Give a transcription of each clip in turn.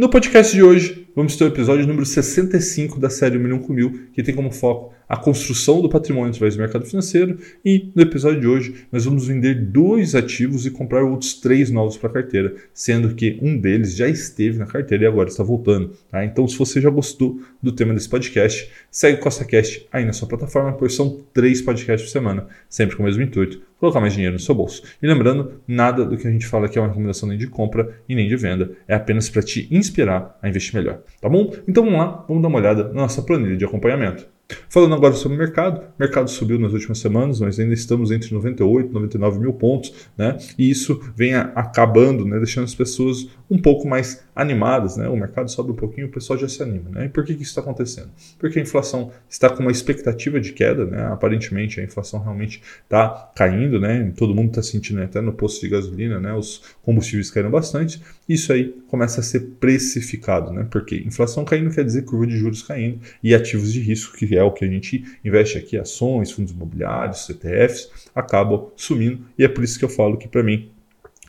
No podcast de hoje, vamos ter o episódio número 65 da série Milhão com Mil, que tem como foco a construção do patrimônio através do mercado financeiro. E no episódio de hoje, nós vamos vender dois ativos e comprar outros três novos para a carteira, sendo que um deles já esteve na carteira e agora está voltando. Tá? Então, se você já gostou do tema desse podcast, segue o CostaCast aí na sua plataforma, pois são três podcasts por semana, sempre com o mesmo intuito, colocar mais dinheiro no seu bolso. E lembrando, nada do que a gente fala aqui é uma recomendação nem de compra e nem de venda, é apenas para te inspirar a investir melhor. Tá bom? Então vamos lá, vamos dar uma olhada na nossa planilha de acompanhamento. Falando agora sobre o mercado, o mercado subiu nas últimas semanas, nós ainda estamos entre 98 e 99 mil pontos, né? E isso vem acabando, né? Deixando as pessoas um pouco mais animadas, né? O mercado sobe um pouquinho, o pessoal já se anima, né? E por que, que isso está acontecendo? Porque a inflação está com uma expectativa de queda, né? Aparentemente a inflação realmente está caindo, né? Todo mundo está sentindo né? até no posto de gasolina, né? Os combustíveis caíram bastante. Isso aí começa a ser precificado, né? Porque inflação caindo quer dizer curva de juros caindo e ativos de risco, que é o que a gente investe aqui, ações, fundos imobiliários, CTFs, acabam sumindo. E é por isso que eu falo que para mim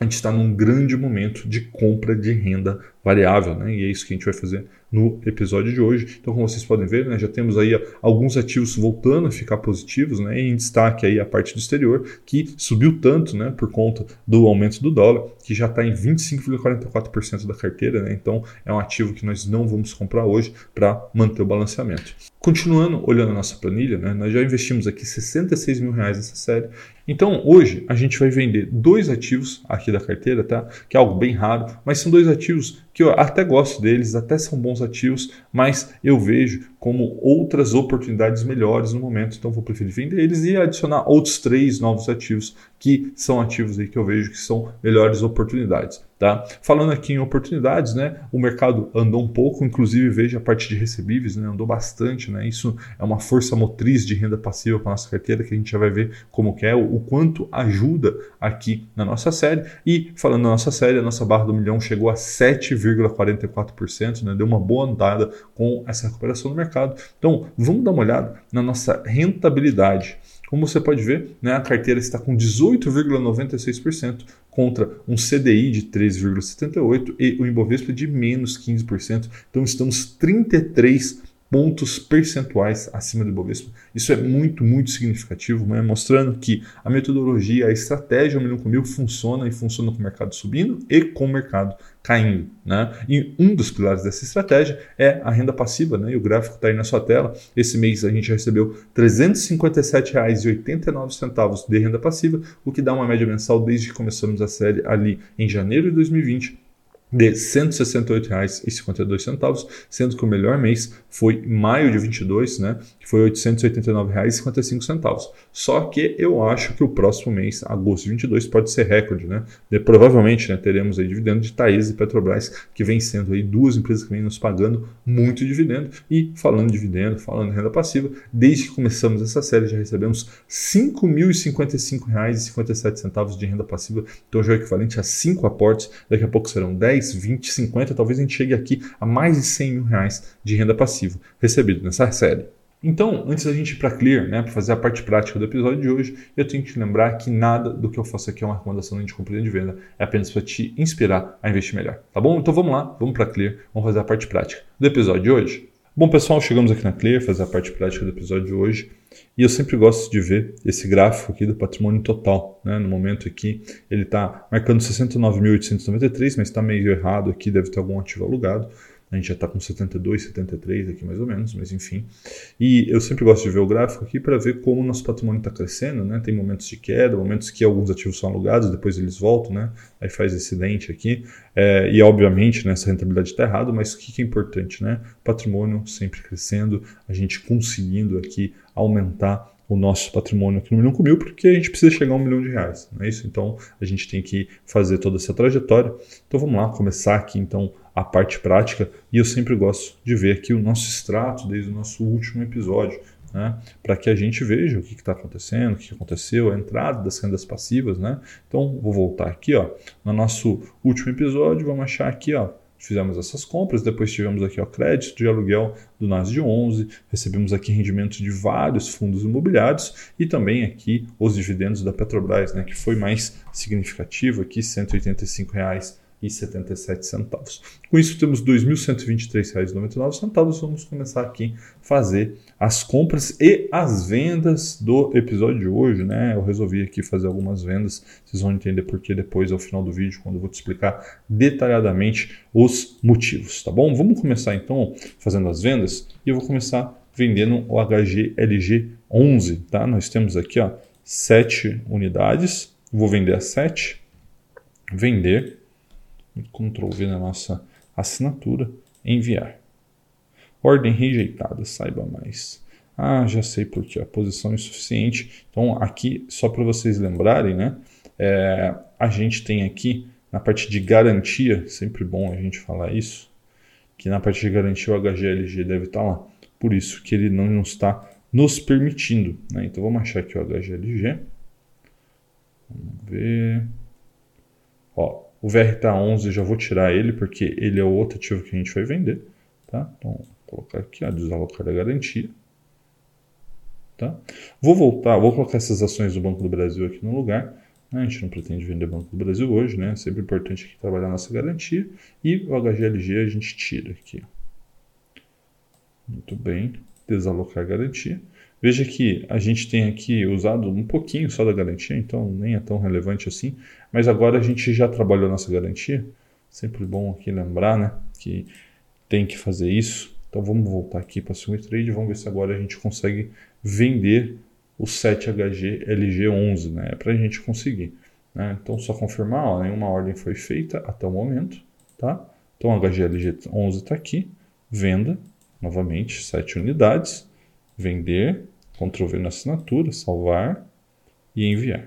a gente está num grande momento de compra de renda variável, né? E é isso que a gente vai fazer no episódio de hoje. Então, como vocês podem ver, né, já temos aí alguns ativos voltando a ficar positivos, né? Em destaque aí a parte do exterior, que subiu tanto, né, por conta do aumento do dólar, que já está em 25,44% da carteira, né? Então, é um ativo que nós não vamos comprar hoje para manter o balanceamento. Continuando olhando a nossa planilha, né, nós já investimos aqui 66 mil reais nessa série. Então, hoje a gente vai vender dois ativos aqui da carteira, tá? Que é algo bem raro, mas são dois ativos que eu até gosto deles, até são bons ativos, mas eu vejo como outras oportunidades melhores no momento, então vou preferir vender eles e adicionar outros três novos ativos que são ativos aí que eu vejo que são melhores oportunidades. Tá? Falando aqui em oportunidades, né, o mercado andou um pouco, inclusive veja a parte de recebíveis, né, andou bastante. Né, isso é uma força motriz de renda passiva para a nossa carteira que a gente já vai ver como que é, o, quanto ajuda aqui na nossa série. E falando na nossa série, a nossa barra do milhão chegou a 7,44%, né, deu uma boa andada com essa recuperação do mercado. Então vamos dar uma olhada na nossa rentabilidade. Como você pode ver, né, a carteira está com 18,96% contra um CDI de 13,78% e o Ibovespa de menos 15%. Então estamos 33 pontos percentuais acima do Ibovespa. Isso é muito, muito significativo, né? mostrando que a metodologia, a estratégia 1 milhão com mil funciona e funciona com o mercado subindo e com o mercado caindo. Né? E um dos pilares dessa estratégia é a renda passiva, né? e o gráfico está aí na sua tela. Esse mês a gente recebeu R$ 357,89 de renda passiva, o que dá uma média mensal desde que começamos a série ali em janeiro de 2020 de R$ 168,52, sendo que o melhor mês foi maio de 22, né, que foi R$ 889,55. Só que eu acho que o próximo mês, agosto de 22, pode ser recorde, né? De, provavelmente, né, teremos aí dividendo de Thaís e Petrobras, que vem sendo aí duas empresas que vêm nos pagando muito dividendo. E falando de dividendo, falando de renda passiva, desde que começamos essa série já recebemos R$ 5.055,57 de renda passiva, então já é equivalente a 5 aportes, daqui a pouco serão 10 10, 20, 50, talvez a gente chegue aqui a mais de 100 mil reais de renda passiva recebido nessa série. Então, antes da gente ir para Clear, né, para fazer a parte prática do episódio de hoje, eu tenho que te lembrar que nada do que eu faço aqui é uma recomendação de compra e de venda, é apenas para te inspirar a investir melhor, tá bom? Então vamos lá, vamos para Clear, vamos fazer a parte prática do episódio de hoje. Bom, pessoal, chegamos aqui na Clear, fazer a parte prática do episódio de hoje. E eu sempre gosto de ver esse gráfico aqui do patrimônio total. Né? No momento aqui, ele está marcando 69.893, mas está meio errado aqui, deve ter algum ativo alugado. A gente já está com 72, 73 aqui mais ou menos, mas enfim. E eu sempre gosto de ver o gráfico aqui para ver como o nosso patrimônio está crescendo, né? Tem momentos de queda, momentos que alguns ativos são alugados, depois eles voltam, né? Aí faz esse dente aqui. É, e obviamente né, essa rentabilidade está errada, mas o que, que é importante, né? Patrimônio sempre crescendo, a gente conseguindo aqui aumentar o nosso patrimônio aqui no milhão com mil, porque a gente precisa chegar a um milhão de reais, não é isso? Então a gente tem que fazer toda essa trajetória. Então vamos lá, começar aqui então a parte prática, e eu sempre gosto de ver aqui o nosso extrato desde o nosso último episódio, né, para que a gente veja o que está acontecendo, o que aconteceu, a entrada das rendas passivas. Né? Então, vou voltar aqui. Ó, no nosso último episódio, vamos achar aqui, ó, fizemos essas compras, depois tivemos aqui o crédito de aluguel do NASD 11, recebemos aqui rendimentos de vários fundos imobiliários e também aqui os dividendos da Petrobras, né, que foi mais significativo aqui, R$ reais. 2.177,77. Com isso, temos R$ 2.123,99. Vamos começar aqui a fazer as compras e as vendas do episódio de hoje, né? Eu resolvi aqui fazer algumas vendas. Vocês vão entender por que depois, ao final do vídeo, quando eu vou te explicar detalhadamente os motivos, tá bom? Vamos começar então fazendo as vendas e eu vou começar vendendo o HGLG 11, tá? Nós temos aqui, ó, 7 unidades. Vou vender a 7, vender Ctrl V na nossa assinatura, enviar. Ordem rejeitada, saiba mais. Ah, já sei porque a posição é insuficiente. Então, aqui, só para vocês lembrarem, né? É, a gente tem aqui na parte de garantia, sempre bom a gente falar isso, que na parte de garantia o HGLG deve estar lá. Por isso que ele não está nos permitindo. Né? Então vamos achar aqui o HGLG. Vamos ver. O VRTA11 eu já vou tirar ele, porque ele é o outro ativo que a gente vai vender. Tá? Então, vou colocar aqui, ó, desalocar a garantia. Tá? Vou voltar, vou colocar essas ações do Banco do Brasil aqui no lugar. Né? A gente não pretende vender Banco do Brasil hoje, né? É sempre importante aqui trabalhar nossa garantia. E o HGLG a gente tira aqui. Muito bem, desalocar a garantia. Veja que a gente tem aqui usado um pouquinho só da garantia, então nem é tão relevante assim, mas agora a gente já trabalhou nossa garantia. Sempre bom aqui lembrar né, que tem que fazer isso. Então vamos voltar aqui para o Swing Trade vamos ver se agora a gente consegue vender o 7HG LG11, né? É para a gente conseguir. Né? Então só confirmar, ó, nenhuma ordem foi feita até o momento. Tá? Então o HGLG11 está aqui, venda, novamente, 7 unidades, vender, Ctrl na assinatura, salvar e enviar.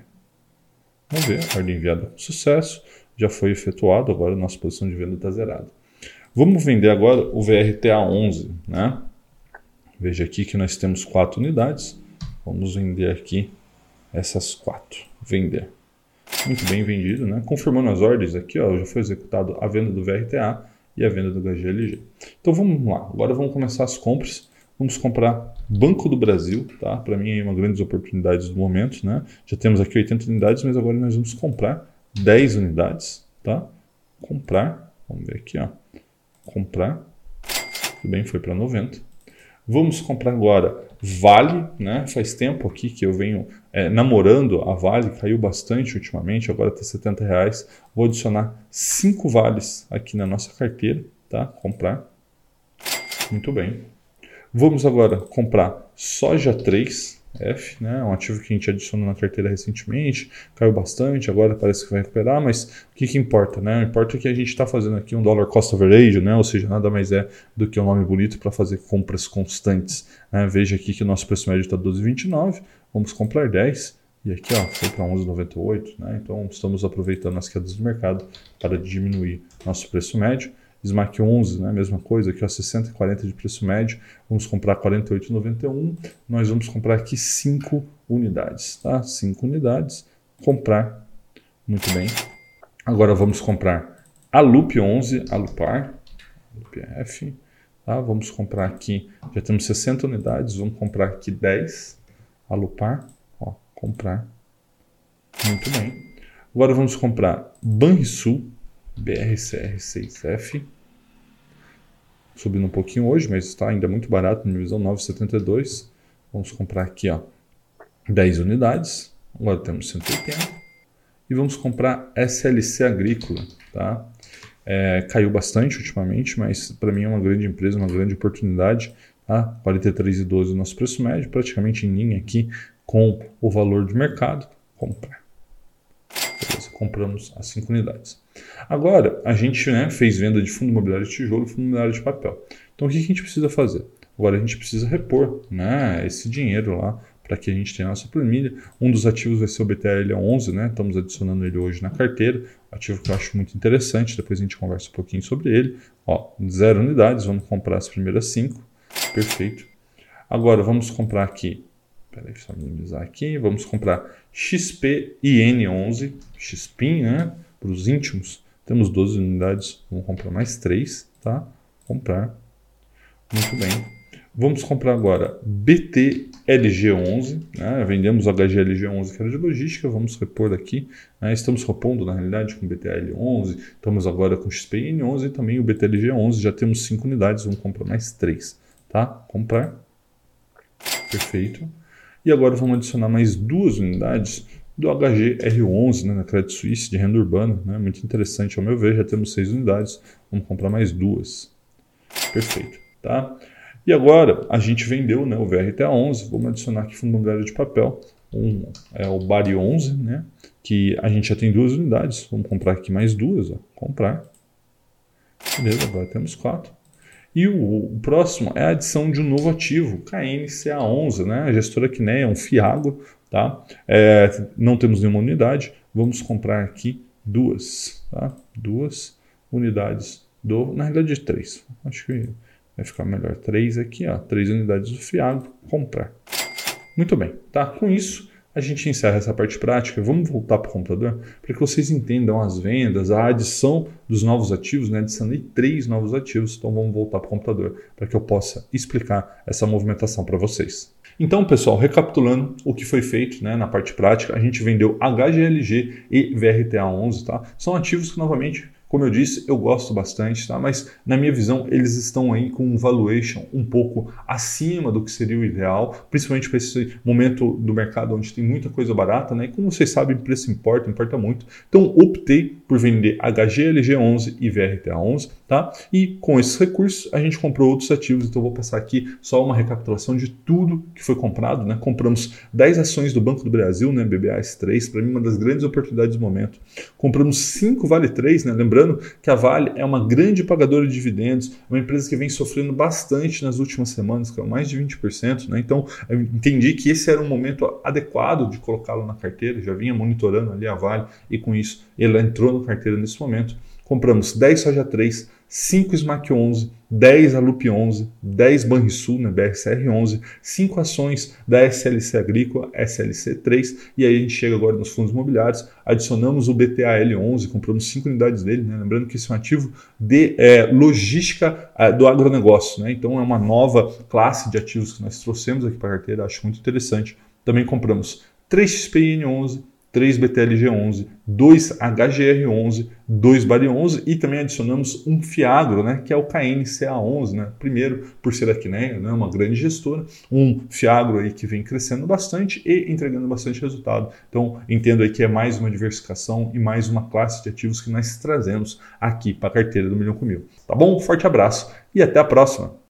Vamos ver, ordem enviada com sucesso, já foi efetuado, agora a nossa posição de venda está zerada. Vamos vender agora o VRTA11, né? Veja aqui que nós temos quatro unidades. Vamos vender aqui essas quatro. Vender. Muito bem vendido, né? Confirmando as ordens aqui, ó, já foi executado a venda do VRTA e a venda do HGLG. Então vamos lá, agora vamos começar as compras. Vamos comprar Banco do Brasil, tá? Para mim é uma grande oportunidade do momento, né? Já temos aqui 80 unidades, mas agora nós vamos comprar 10 unidades, tá? Comprar, vamos ver aqui, ó. Comprar, tudo bem, foi para 90. Vamos comprar agora Vale, né? Faz tempo aqui que eu venho é, namorando a Vale, caiu bastante ultimamente, agora está 70 reais. Vou adicionar 5 vales aqui na nossa carteira, tá? Comprar. Muito bem. Vamos agora comprar soja 3F, né? um ativo que a gente adicionou na carteira recentemente, caiu bastante, agora parece que vai recuperar, mas o que, que importa? Né? O importa é que a gente está fazendo aqui um dollar cost average, né? ou seja, nada mais é do que um nome bonito para fazer compras constantes. Né? Veja aqui que o nosso preço médio está 12,29, vamos comprar 10, e aqui ó, foi para 11,98, né? então estamos aproveitando as quedas do mercado para diminuir nosso preço médio. SMAC 11, né, mesma coisa, aqui ó, 60,40 de preço médio, vamos comprar 48,91, nós vamos comprar aqui 5 unidades, tá? 5 unidades, comprar, muito bem. Agora vamos comprar a Loop 11, a Lupar, Loop F, tá? Vamos comprar aqui, já temos 60 unidades, vamos comprar aqui 10, a Lupar, ó, comprar, muito bem. Agora vamos comprar Banrisul, BRCR6F, subindo um pouquinho hoje, mas está ainda muito barato, na visão 9,72. Vamos comprar aqui ó, 10 unidades, agora temos 180. E vamos comprar SLC Agrícola, tá? É, caiu bastante ultimamente, mas para mim é uma grande empresa, uma grande oportunidade. Tá? 43,12 o nosso preço médio, praticamente em linha aqui com o valor de mercado. Comprar. Compramos as 5 unidades. Agora, a gente né, fez venda de fundo imobiliário de tijolo fundo imobiliário de papel. Então, o que a gente precisa fazer? Agora, a gente precisa repor né, esse dinheiro lá para que a gente tenha a nossa planilha. Um dos ativos vai ser o BTL11, né? estamos adicionando ele hoje na carteira, ativo que eu acho muito interessante, depois a gente conversa um pouquinho sobre ele. Ó, zero unidades, vamos comprar as primeiras cinco, perfeito. Agora, vamos comprar aqui Peraí, só minimizar aqui. Vamos comprar XP IN11, XPIN, né? Para os íntimos. Temos 12 unidades, vamos comprar mais 3, tá? Comprar. Muito bem. Vamos comprar agora BTLG11, né? vendemos HGLG11 que era de logística, vamos repor aqui. Né? Estamos repondo na realidade com BTL11, estamos agora com XPN11 e também o BTLG11, já temos 5 unidades, vamos comprar mais 3. Tá? Comprar. Perfeito. E agora vamos adicionar mais duas unidades do HGR11, né, na Credit Suisse de renda urbana. Né, muito interessante ao meu ver, já temos seis unidades, vamos comprar mais duas. Perfeito. Tá? E agora a gente vendeu né, o VRTA11, vamos adicionar aqui fundo imobiliário de papel, um, é o Bari 11, né, que a gente já tem duas unidades, vamos comprar aqui mais duas, ó, comprar. Beleza, agora temos quatro. E o, o, próximo é a adição de um novo ativo, KNCA11, né? a gestora Quineia, é um FIAGO, tá? É, não temos nenhuma unidade, vamos comprar aqui duas, tá? duas unidades do, na realidade três, acho que vai ficar melhor, três aqui, ó, três unidades do FIAGO, comprar. Muito bem, tá? Com isso, a gente encerra essa parte prática. Vamos voltar para o computador para que vocês entendam as vendas, a adição dos novos ativos, né? adicionei três novos ativos, então vamos voltar para o computador para que eu possa explicar essa movimentação para vocês. Então, pessoal, recapitulando o que foi feito né, na parte prática, a gente vendeu HGLG e VRTA11, tá? São ativos que, novamente, como eu disse, eu gosto bastante, tá? mas na minha visão eles estão aí com um valuation um pouco acima do que seria o ideal, principalmente para esse momento do mercado onde tem muita coisa barata, né? E como vocês sabem, preço importa, importa muito. Então optei por vender HGLG11 e VRTA11, tá? E com esses recursos a gente comprou outros ativos, então vou passar aqui só uma recapitulação de tudo que foi comprado, né? Compramos 10 ações do Banco do Brasil, né? BBAS3, para mim uma das grandes oportunidades do momento. Compramos 5 Vale 3, né? Lembrando Lembrando que a Vale é uma grande pagadora de dividendos, é uma empresa que vem sofrendo bastante nas últimas semanas, é mais de 20%. Né? Então, eu entendi que esse era um momento adequado de colocá-lo na carteira, já vinha monitorando ali a Vale e com isso ele entrou na carteira nesse momento. Compramos 10 Soja 3, 5 SMAC 11, 10 Alup 11, 10 Banrisul, né, BRCR 11, 5 ações da SLC Agrícola, SLC 3, e aí a gente chega agora nos fundos imobiliários, adicionamos o BTAL 11, compramos 5 unidades dele, né, lembrando que esse é um ativo de é, logística é, do agronegócio, né, então é uma nova classe de ativos que nós trouxemos aqui para a carteira, acho muito interessante. Também compramos 3 XPN 11, 3 BTLG11, 2 HGR11, 2 Bari11 e também adicionamos um Fiagro, né, que é o KNCA11, né, primeiro por ser a Quineia, né, uma grande gestora, um Fiagro aí que vem crescendo bastante e entregando bastante resultado. Então, entendo aí que é mais uma diversificação e mais uma classe de ativos que nós trazemos aqui para a carteira do Milhão com Mil. Tá bom? Forte abraço e até a próxima!